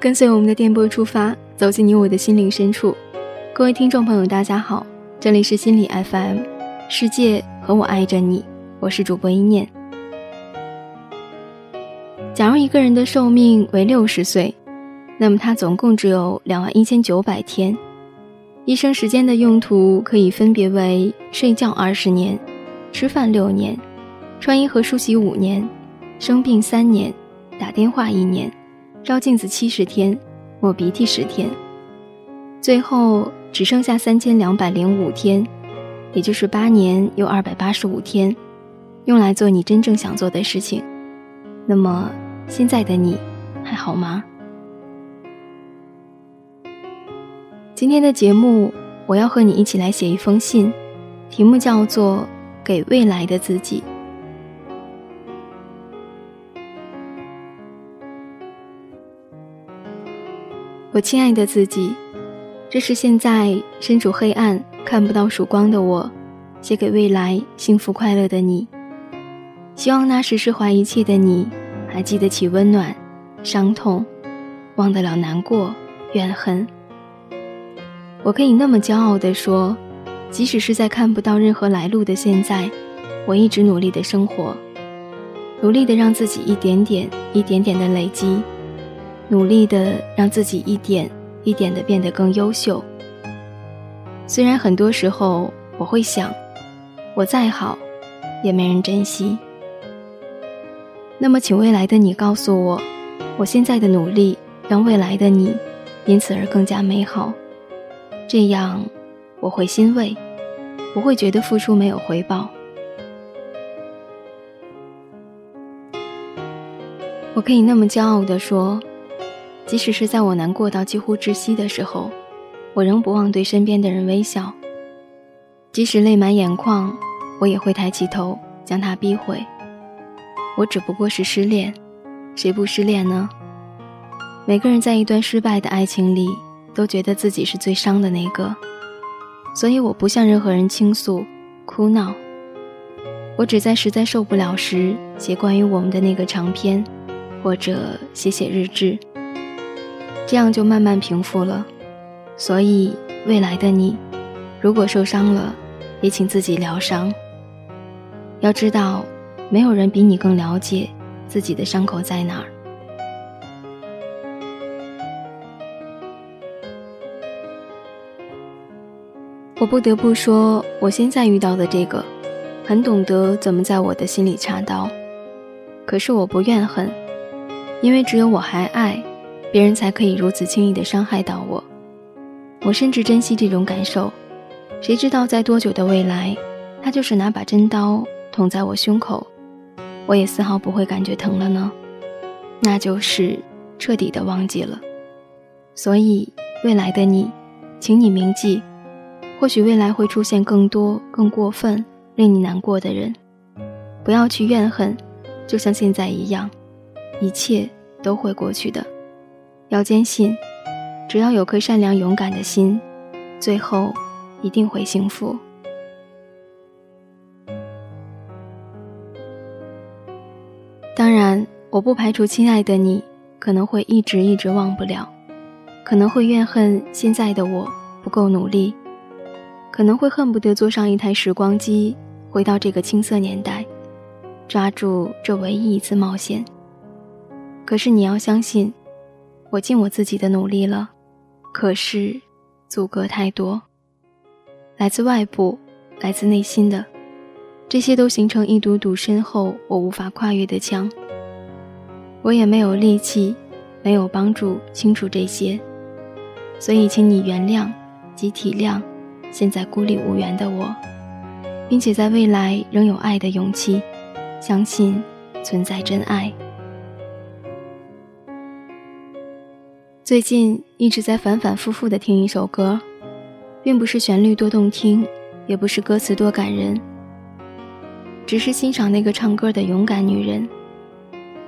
跟随我们的电波出发，走进你我的心灵深处。各位听众朋友，大家好，这里是心理 FM，世界和我爱着你，我是主播一念。假如一个人的寿命为六十岁，那么他总共只有两万一千九百天，一生时间的用途可以分别为睡觉二十年，吃饭六年，穿衣和梳洗五年，生病三年，打电话一年。照镜子七十天，抹鼻涕十天，最后只剩下三千两百零五天，也就是八年又二百八十五天，用来做你真正想做的事情。那么，现在的你还好吗？今天的节目，我要和你一起来写一封信，题目叫做《给未来的自己》。我亲爱的自己，这是现在身处黑暗、看不到曙光的我，写给未来幸福快乐的你。希望那时释怀一切的你，还记得起温暖、伤痛，忘得了难过、怨恨。我可以那么骄傲地说，即使是在看不到任何来路的现在，我一直努力的生活，努力的让自己一点点、一点点的累积。努力的让自己一点一点的变得更优秀。虽然很多时候我会想，我再好，也没人珍惜。那么，请未来的你告诉我，我现在的努力让未来的你因此而更加美好。这样，我会欣慰，不会觉得付出没有回报。我可以那么骄傲的说。即使是在我难过到几乎窒息的时候，我仍不忘对身边的人微笑。即使泪满眼眶，我也会抬起头将它逼回。我只不过是失恋，谁不失恋呢？每个人在一段失败的爱情里，都觉得自己是最伤的那个，所以我不向任何人倾诉、哭闹。我只在实在受不了时，写关于我们的那个长篇，或者写写日志。这样就慢慢平复了，所以未来的你，如果受伤了，也请自己疗伤。要知道，没有人比你更了解自己的伤口在哪儿。我不得不说，我现在遇到的这个，很懂得怎么在我的心里插刀。可是我不怨恨，因为只有我还爱。别人才可以如此轻易地伤害到我，我甚至珍惜这种感受。谁知道在多久的未来，他就是拿把真刀捅在我胸口，我也丝毫不会感觉疼了呢？那就是彻底的忘记了。所以，未来的你，请你铭记，或许未来会出现更多更过分、令你难过的人，不要去怨恨，就像现在一样，一切都会过去的。要坚信，只要有颗善良勇敢的心，最后一定会幸福。当然，我不排除亲爱的你可能会一直一直忘不了，可能会怨恨现在的我不够努力，可能会恨不得坐上一台时光机，回到这个青涩年代，抓住这唯一一次冒险。可是你要相信。我尽我自己的努力了，可是阻隔太多，来自外部，来自内心的，这些都形成一堵堵身后我无法跨越的墙。我也没有力气，没有帮助清除这些，所以请你原谅及体谅现在孤立无援的我，并且在未来仍有爱的勇气，相信存在真爱。最近一直在反反复复的听一首歌，并不是旋律多动听，也不是歌词多感人，只是欣赏那个唱歌的勇敢女人。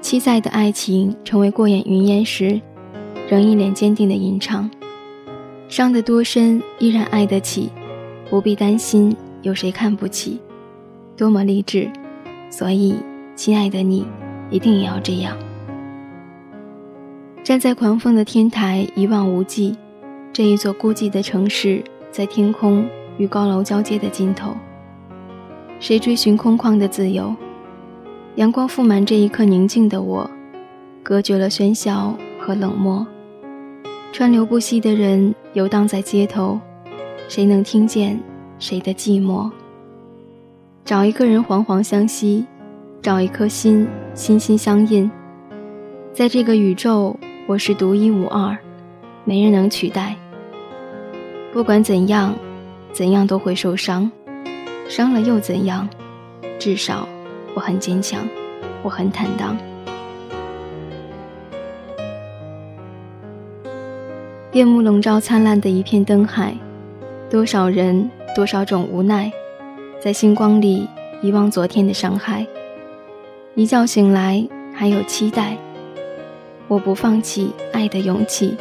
期待的爱情成为过眼云烟时，仍一脸坚定的吟唱。伤得多深，依然爱得起，不必担心有谁看不起，多么励志！所以，亲爱的你，一定也要这样。站在狂风的天台，一望无际，这一座孤寂的城市，在天空与高楼交接的尽头。谁追寻空旷的自由？阳光覆满这一刻宁静的我，隔绝了喧嚣和冷漠。川流不息的人游荡在街头，谁能听见谁的寂寞？找一个人惶惶相惜，找一颗心心心相印。在这个宇宙，我是独一无二，没人能取代。不管怎样，怎样都会受伤。伤了又怎样？至少我很坚强，我很坦荡。夜幕笼罩灿烂的一片灯海，多少人，多少种无奈，在星光里遗忘昨天的伤害。一觉醒来，还有期待。我不放弃爱的勇气，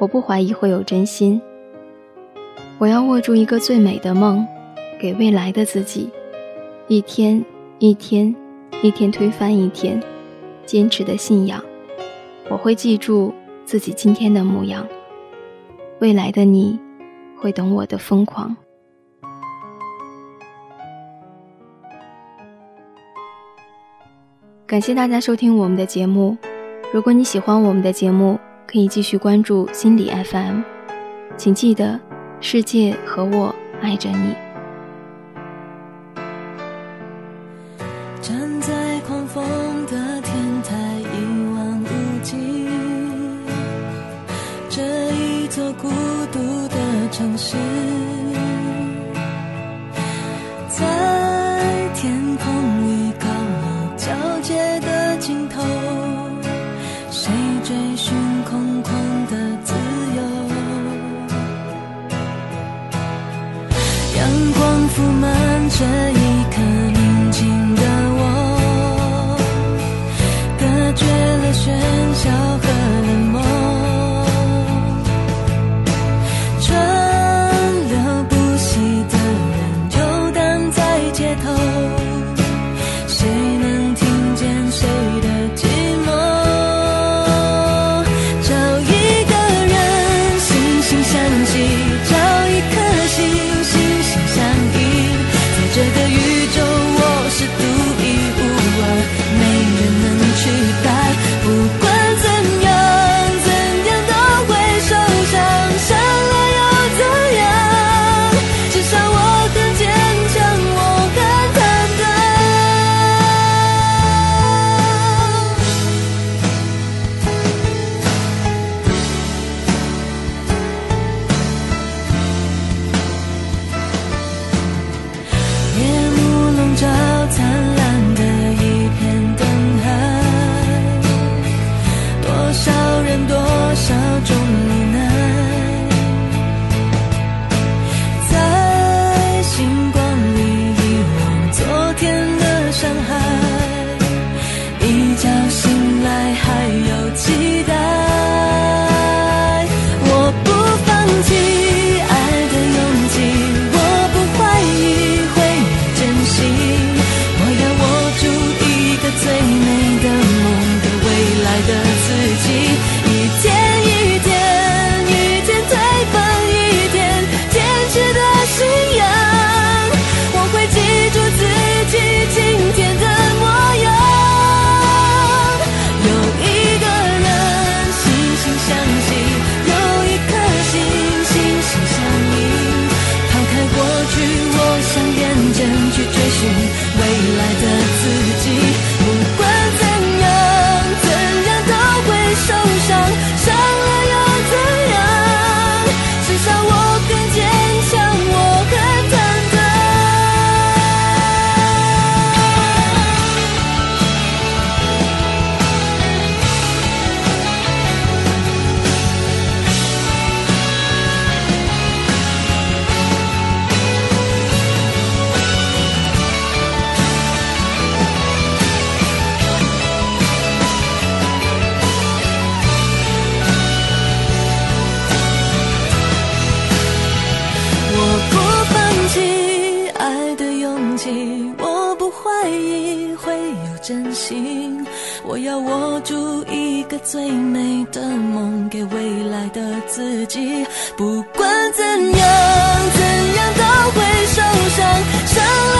我不怀疑会有真心。我要握住一个最美的梦。给未来的自己，一天一天，一天推翻一天，坚持的信仰。我会记住自己今天的模样，未来的你会懂我的疯狂。感谢大家收听我们的节目。如果你喜欢我们的节目，可以继续关注心理 FM。请记得，世界和我爱着你。我要握住一个最美的梦，给未来的自己。不管怎样，怎样都会受伤。